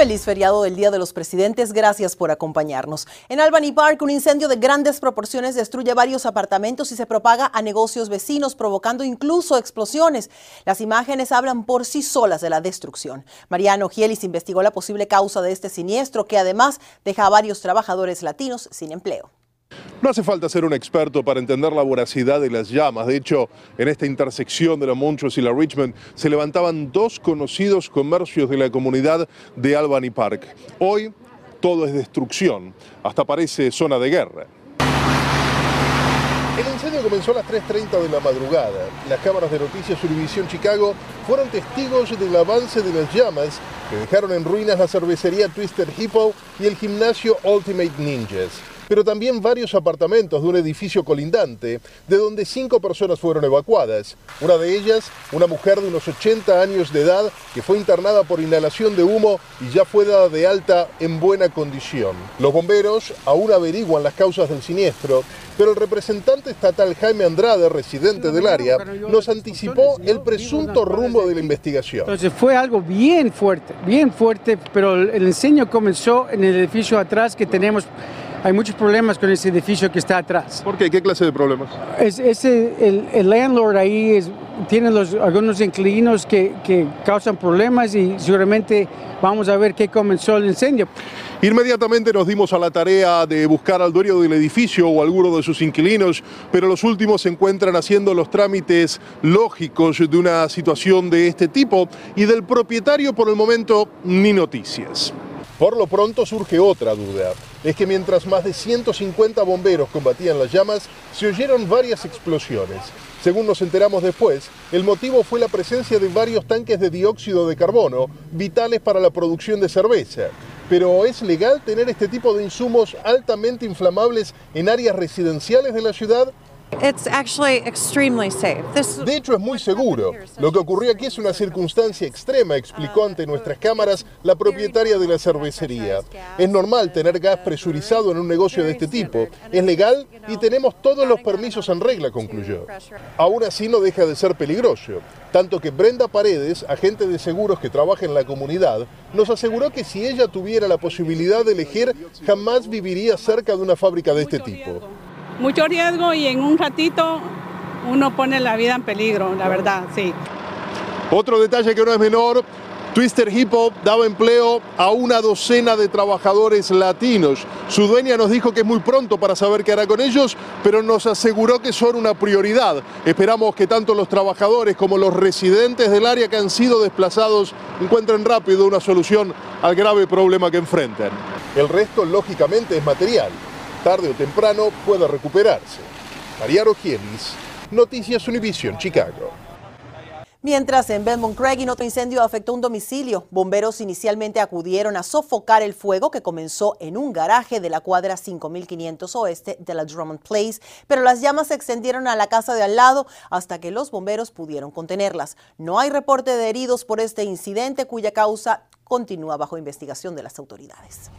Feliz feriado del Día de los Presidentes. Gracias por acompañarnos. En Albany Park, un incendio de grandes proporciones destruye varios apartamentos y se propaga a negocios vecinos, provocando incluso explosiones. Las imágenes hablan por sí solas de la destrucción. Mariano Gielis investigó la posible causa de este siniestro, que además deja a varios trabajadores latinos sin empleo. No hace falta ser un experto para entender la voracidad de las llamas. De hecho, en esta intersección de la Montrose y la Richmond se levantaban dos conocidos comercios de la comunidad de Albany Park. Hoy todo es destrucción, hasta parece zona de guerra. El incendio comenzó a las 3.30 de la madrugada. Las cámaras de noticias Univision Chicago fueron testigos del avance de las llamas que dejaron en ruinas la cervecería Twister Hippo y el gimnasio Ultimate Ninjas pero también varios apartamentos de un edificio colindante, de donde cinco personas fueron evacuadas. Una de ellas, una mujer de unos 80 años de edad, que fue internada por inhalación de humo y ya fue dada de alta en buena condición. Los bomberos aún averiguan las causas del siniestro, pero el representante estatal Jaime Andrade, residente del área, nos anticipó el presunto rumbo de la investigación. Entonces fue algo bien fuerte, bien fuerte, pero el incendio comenzó en el edificio atrás que tenemos hay muchos problemas con ese edificio que está atrás. ¿Por qué? ¿Qué clase de problemas? Es, ese, el, landlord ahí es, tiene los, algunos inquilinos que, que causan problemas y seguramente vamos a ver qué comenzó el incendio. Inmediatamente nos dimos a la tarea de buscar al dueño del edificio o alguno de sus inquilinos, pero los últimos se encuentran haciendo los trámites lógicos de una situación de este tipo y del propietario por el momento ni noticias. Por lo pronto surge otra duda. Es que mientras más de 150 bomberos combatían las llamas, se oyeron varias explosiones. Según nos enteramos después, el motivo fue la presencia de varios tanques de dióxido de carbono, vitales para la producción de cerveza. Pero ¿es legal tener este tipo de insumos altamente inflamables en áreas residenciales de la ciudad? De hecho, es muy seguro. Lo que ocurrió aquí es una circunstancia extrema, explicó ante nuestras cámaras la propietaria de la cervecería. Es normal tener gas presurizado en un negocio de este tipo. Es legal y tenemos todos los permisos en regla, concluyó. Aún así no deja de ser peligroso. Tanto que Brenda Paredes, agente de seguros que trabaja en la comunidad, nos aseguró que si ella tuviera la posibilidad de elegir, jamás viviría cerca de una fábrica de este tipo mucho riesgo y en un ratito uno pone la vida en peligro, la verdad, sí. Otro detalle que no es menor, Twister Hip Hop daba empleo a una docena de trabajadores latinos. Su dueña nos dijo que es muy pronto para saber qué hará con ellos, pero nos aseguró que son una prioridad. Esperamos que tanto los trabajadores como los residentes del área que han sido desplazados encuentren rápido una solución al grave problema que enfrentan. El resto, lógicamente, es material tarde o temprano pueda recuperarse. Mariano Gielis, Noticias Univision, Chicago. Mientras en Belmont Craig otro incendio afectó un domicilio, bomberos inicialmente acudieron a sofocar el fuego que comenzó en un garaje de la cuadra 5500 oeste de la Drummond Place, pero las llamas se extendieron a la casa de al lado hasta que los bomberos pudieron contenerlas. No hay reporte de heridos por este incidente cuya causa continúa bajo investigación de las autoridades.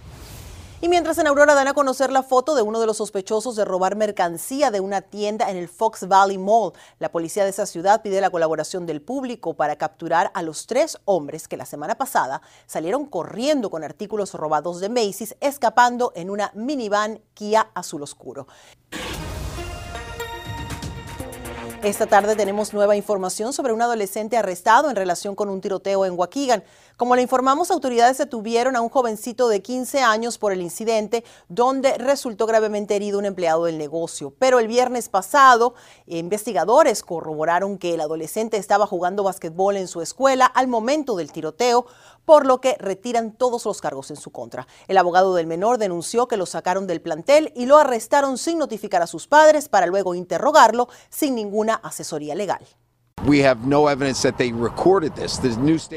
Y mientras en Aurora dan a conocer la foto de uno de los sospechosos de robar mercancía de una tienda en el Fox Valley Mall, la policía de esa ciudad pide la colaboración del público para capturar a los tres hombres que la semana pasada salieron corriendo con artículos robados de Macy's, escapando en una minivan Kia azul oscuro. Esta tarde tenemos nueva información sobre un adolescente arrestado en relación con un tiroteo en Waukegan. Como le informamos, autoridades detuvieron a un jovencito de 15 años por el incidente donde resultó gravemente herido un empleado del negocio. Pero el viernes pasado, investigadores corroboraron que el adolescente estaba jugando basquetbol en su escuela al momento del tiroteo, por lo que retiran todos los cargos en su contra. El abogado del menor denunció que lo sacaron del plantel y lo arrestaron sin notificar a sus padres para luego interrogarlo sin ninguna asesoría legal.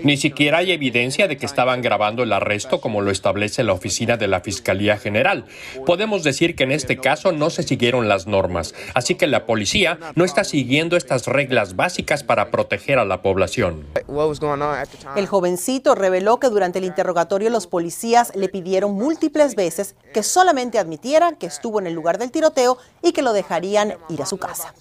Ni siquiera hay evidencia de que estaban grabando el arresto como lo establece la oficina de la Fiscalía General. Podemos decir que en este caso no se siguieron las normas, así que la policía no está siguiendo estas reglas básicas para proteger a la población. El jovencito reveló que durante el interrogatorio los policías le pidieron múltiples veces que solamente admitiera que estuvo en el lugar del tiroteo y que lo dejarían ir a su casa.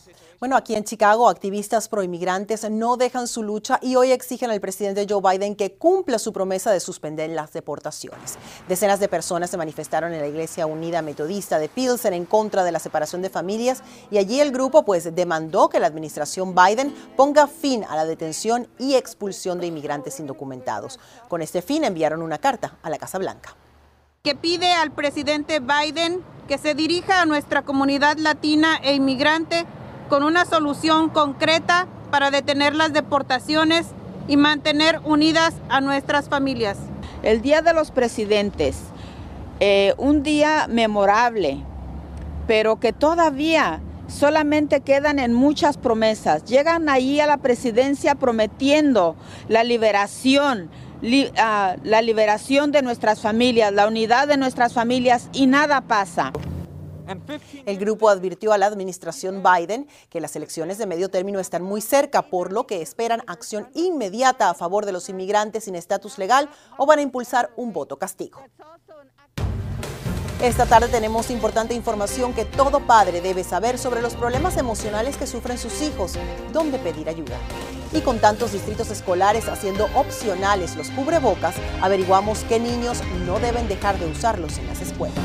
Bueno, aquí en Chicago, activistas proinmigrantes no dejan su lucha y hoy exigen al presidente Joe Biden que cumpla su promesa de suspender las deportaciones. Decenas de personas se manifestaron en la Iglesia Unida Metodista de Pilsen en contra de la separación de familias y allí el grupo pues demandó que la administración Biden ponga fin a la detención y expulsión de inmigrantes indocumentados. Con este fin enviaron una carta a la Casa Blanca. Que pide al presidente Biden que se dirija a nuestra comunidad latina e inmigrante con una solución concreta para detener las deportaciones y mantener unidas a nuestras familias. El Día de los Presidentes, eh, un día memorable, pero que todavía solamente quedan en muchas promesas. Llegan ahí a la presidencia prometiendo la liberación, ah, la liberación de nuestras familias, la unidad de nuestras familias y nada pasa. El grupo advirtió a la administración Biden que las elecciones de medio término están muy cerca, por lo que esperan acción inmediata a favor de los inmigrantes sin estatus legal o van a impulsar un voto castigo. Esta tarde tenemos importante información que todo padre debe saber sobre los problemas emocionales que sufren sus hijos, dónde pedir ayuda. Y con tantos distritos escolares haciendo opcionales los cubrebocas, averiguamos qué niños no deben dejar de usarlos en las escuelas.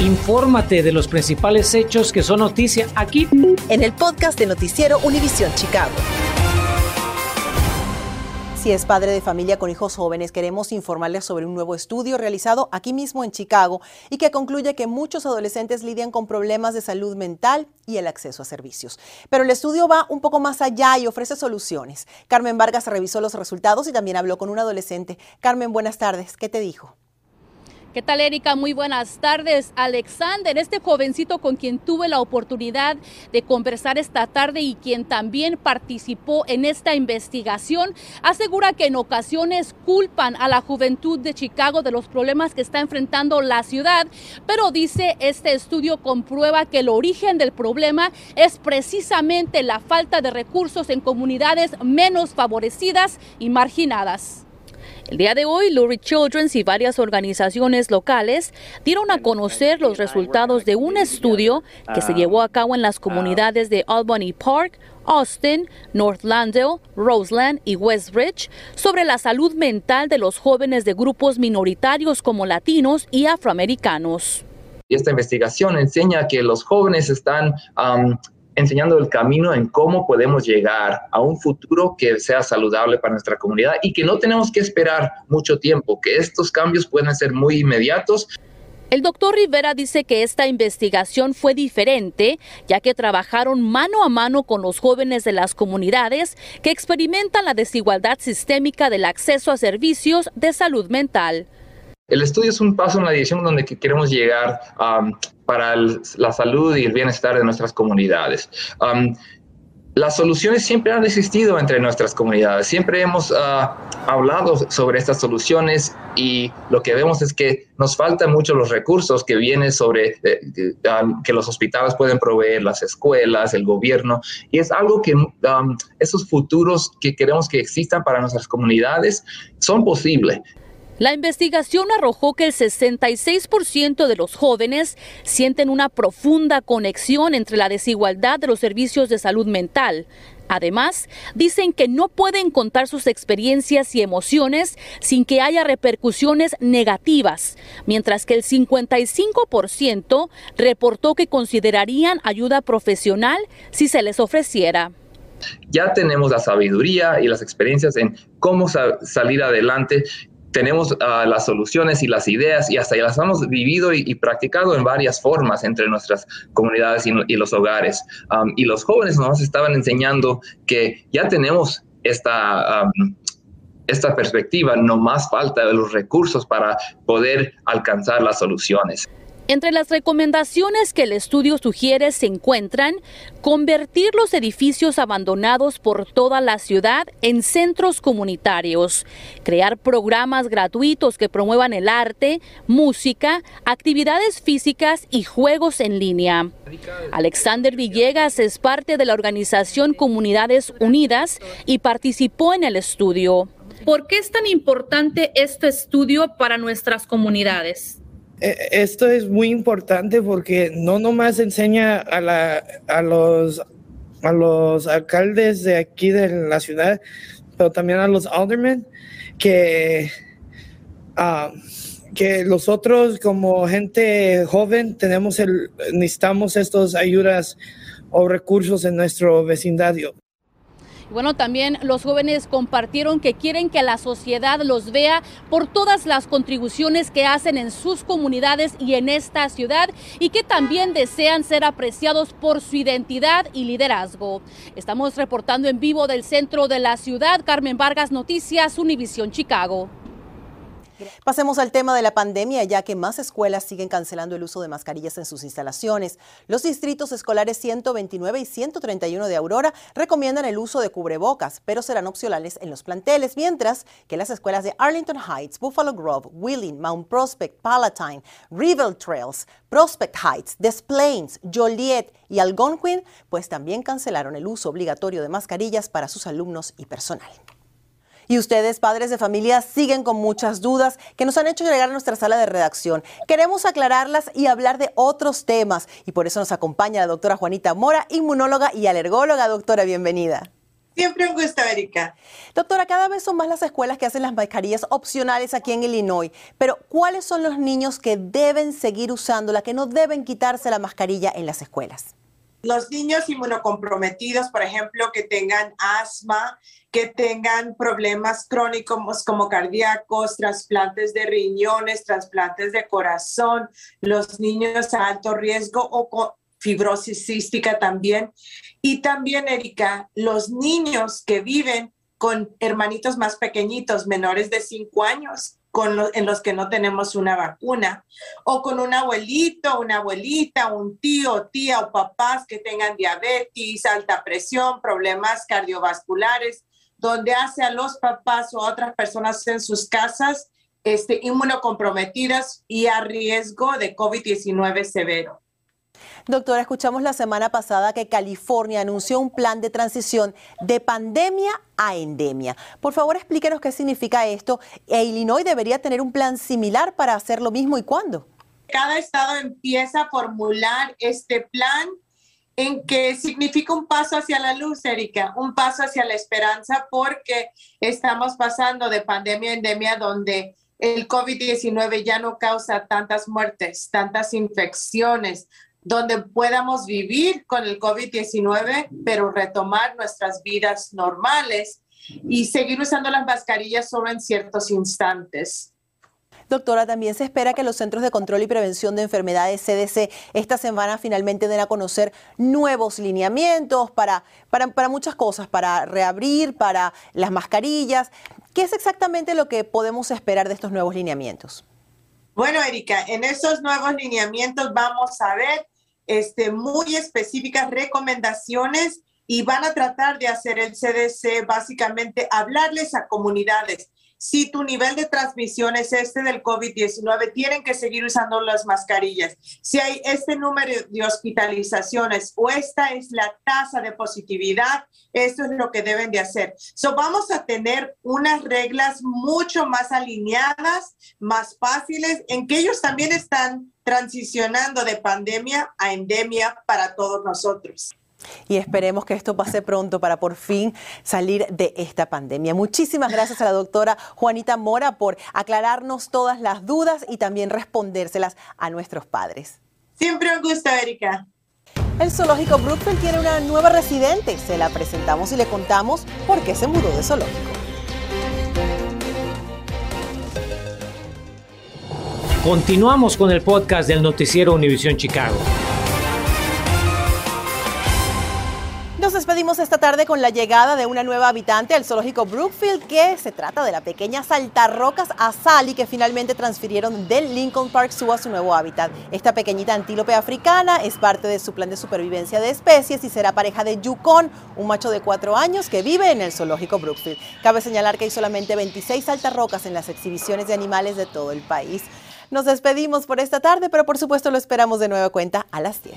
Infórmate de los principales hechos que son noticia aquí en el podcast de Noticiero Univisión Chicago. Si es padre de familia con hijos jóvenes, queremos informarles sobre un nuevo estudio realizado aquí mismo en Chicago y que concluye que muchos adolescentes lidian con problemas de salud mental y el acceso a servicios. Pero el estudio va un poco más allá y ofrece soluciones. Carmen Vargas revisó los resultados y también habló con un adolescente. Carmen, buenas tardes. ¿Qué te dijo? ¿Qué tal, Erika? Muy buenas tardes. Alexander, este jovencito con quien tuve la oportunidad de conversar esta tarde y quien también participó en esta investigación, asegura que en ocasiones culpan a la juventud de Chicago de los problemas que está enfrentando la ciudad, pero dice este estudio comprueba que el origen del problema es precisamente la falta de recursos en comunidades menos favorecidas y marginadas. El día de hoy, Lurie Children's y varias organizaciones locales dieron a conocer los resultados de un estudio que se llevó a cabo en las comunidades de Albany Park, Austin, North Roseland y Westridge sobre la salud mental de los jóvenes de grupos minoritarios como latinos y afroamericanos. Esta investigación enseña que los jóvenes están enseñando el camino en cómo podemos llegar a un futuro que sea saludable para nuestra comunidad y que no tenemos que esperar mucho tiempo, que estos cambios pueden ser muy inmediatos. El doctor Rivera dice que esta investigación fue diferente, ya que trabajaron mano a mano con los jóvenes de las comunidades que experimentan la desigualdad sistémica del acceso a servicios de salud mental. El estudio es un paso en la dirección donde queremos llegar um, para la salud y el bienestar de nuestras comunidades. Um, las soluciones siempre han existido entre nuestras comunidades, siempre hemos uh, hablado sobre estas soluciones y lo que vemos es que nos faltan mucho los recursos que vienen sobre eh, um, que los hospitales pueden proveer, las escuelas, el gobierno, y es algo que esos futuros que queremos que existan para nuestras comunidades son posibles. La investigación arrojó que el 66% de los jóvenes sienten una profunda conexión entre la desigualdad de los servicios de salud mental. Además, dicen que no pueden contar sus experiencias y emociones sin que haya repercusiones negativas, mientras que el 55% reportó que considerarían ayuda profesional si se les ofreciera. Ya tenemos la sabiduría y las experiencias en cómo salir adelante tenemos ah, las soluciones y las ideas y hasta las hemos vivido y, practicado en varias formas entre nuestras comunidades y, los hogares. y los jóvenes nos estaban enseñando que ya tenemos esta, esta perspectiva, no más falta de los recursos para poder alcanzar las soluciones. Entre las recomendaciones que el estudio sugiere se encuentran convertir los edificios abandonados por toda la ciudad en centros comunitarios, crear programas gratuitos que promuevan el arte, música, actividades físicas y juegos en línea. Alexander Villegas es parte de la organización Comunidades Unidas y participó en el estudio. ¿Por qué es tan importante este estudio para nuestras comunidades? Eh, esto es muy importante porque no nomás enseña a, la, a, los, a los alcaldes de aquí de la ciudad, pero también a los aldermen que, uh, que nosotros como gente joven tenemos el, necesitamos estas ayudas o recursos en nuestro vecindario. Bueno, también los jóvenes compartieron que quieren que la sociedad los vea por todas las contribuciones que hacen en sus comunidades y en esta ciudad y que también desean ser apreciados por su identidad y liderazgo. Estamos reportando en vivo del centro de la ciudad. Carmen Vargas, Noticias, Univisión Chicago. Pasemos al tema de la pandemia, ya que más escuelas siguen cancelando el uso de mascarillas en sus instalaciones. Los distritos escolares 129 y 131 de Aurora recomiendan el uso de cubrebocas, pero serán opcionales en los planteles, mientras que las escuelas de Arlington Heights, Buffalo Grove, Wheeling, Mount Prospect, Palatine, Rivel Trails, Prospect Heights, Des Plaines, Joliet y Algonquin, pues también cancelaron el uso obligatorio de mascarillas para sus alumnos y personal. Y ustedes, padres de familia, siguen con muchas dudas que nos han hecho llegar a nuestra sala de redacción. Queremos aclararlas y hablar de otros temas. Y por eso nos acompaña la doctora Juanita Mora, inmunóloga y alergóloga. Doctora, bienvenida. Siempre un gusto, Erika. Doctora, cada vez son más las escuelas que hacen las mascarillas opcionales aquí en Illinois, pero ¿cuáles son los niños que deben seguir usándola, que no deben quitarse la mascarilla en las escuelas? Los niños inmunocomprometidos, por ejemplo, que tengan asma, que tengan problemas crónicos como cardíacos, trasplantes de riñones, trasplantes de corazón, los niños a alto riesgo o con fibrosis cística también. Y también, Erika, los niños que viven con hermanitos más pequeñitos, menores de 5 años, con en los que no tenemos una vacuna, o con un abuelito, una abuelita, un tío, tía o papás que tengan diabetes, alta presión, problemas cardiovasculares, donde hace a los papás o a otras personas en sus casas este, inmunocomprometidas y a riesgo de COVID-19 severo. Doctora, escuchamos la semana pasada que California anunció un plan de transición de pandemia a endemia. Por favor, explíquenos qué significa esto. ¿E Illinois debería tener un plan similar para hacer lo mismo y cuándo? Cada estado empieza a formular este plan en que significa un paso hacia la luz, Erika, un paso hacia la esperanza, porque estamos pasando de pandemia a endemia donde el COVID-19 ya no causa tantas muertes, tantas infecciones, donde podamos vivir con el COVID-19, pero retomar nuestras vidas normales y seguir usando las mascarillas solo en ciertos instantes. Doctora, también se espera que los Centros de Control y Prevención de Enfermedades CDC esta semana finalmente den a conocer nuevos lineamientos para, para, muchas cosas, para reabrir, para las mascarillas. ¿Qué es exactamente lo que podemos esperar de estos nuevos lineamientos? Bueno, Erika, en esos nuevos lineamientos vamos a ver este, muy específicas recomendaciones y van a tratar de hacer el CDC básicamente hablarles a comunidades si tu nivel de transmisión es este del COVID-19, tienen que seguir usando las mascarillas. Si hay este número de hospitalizaciones o esta es la tasa de positividad, esto es lo que deben de hacer. So vamos a tener unas reglas mucho más alineadas, más fáciles, en que ellos también están transicionando de pandemia a endemia para todos nosotros y esperemos que esto pase pronto para por fin salir de esta pandemia. Muchísimas gracias a la doctora Juanita Mora por aclararnos todas las dudas y también respondérselas a nuestros padres. Siempre un gusto, Erika. El zoológico Brookfield tiene una nueva residente. Se la presentamos y le contamos por qué se mudó de zoológico. Continuamos con el podcast del noticiero Univisión Chicago. Esta tarde con la llegada de una nueva habitante al zoológico Brookfield, que se trata de la pequeña saltarrocas Sally que finalmente transfirieron del Lincoln Park Zoo a su nuevo hábitat. Esta pequeñita antílope africana es parte de su plan de supervivencia de especies y será pareja de Yukon, un macho de cuatro años que vive en el zoológico Brookfield. Cabe señalar que hay solamente 26 saltarrocas en las exhibiciones de animales de todo el país. Nos despedimos por esta tarde, pero por supuesto lo esperamos de nueva cuenta a las 10.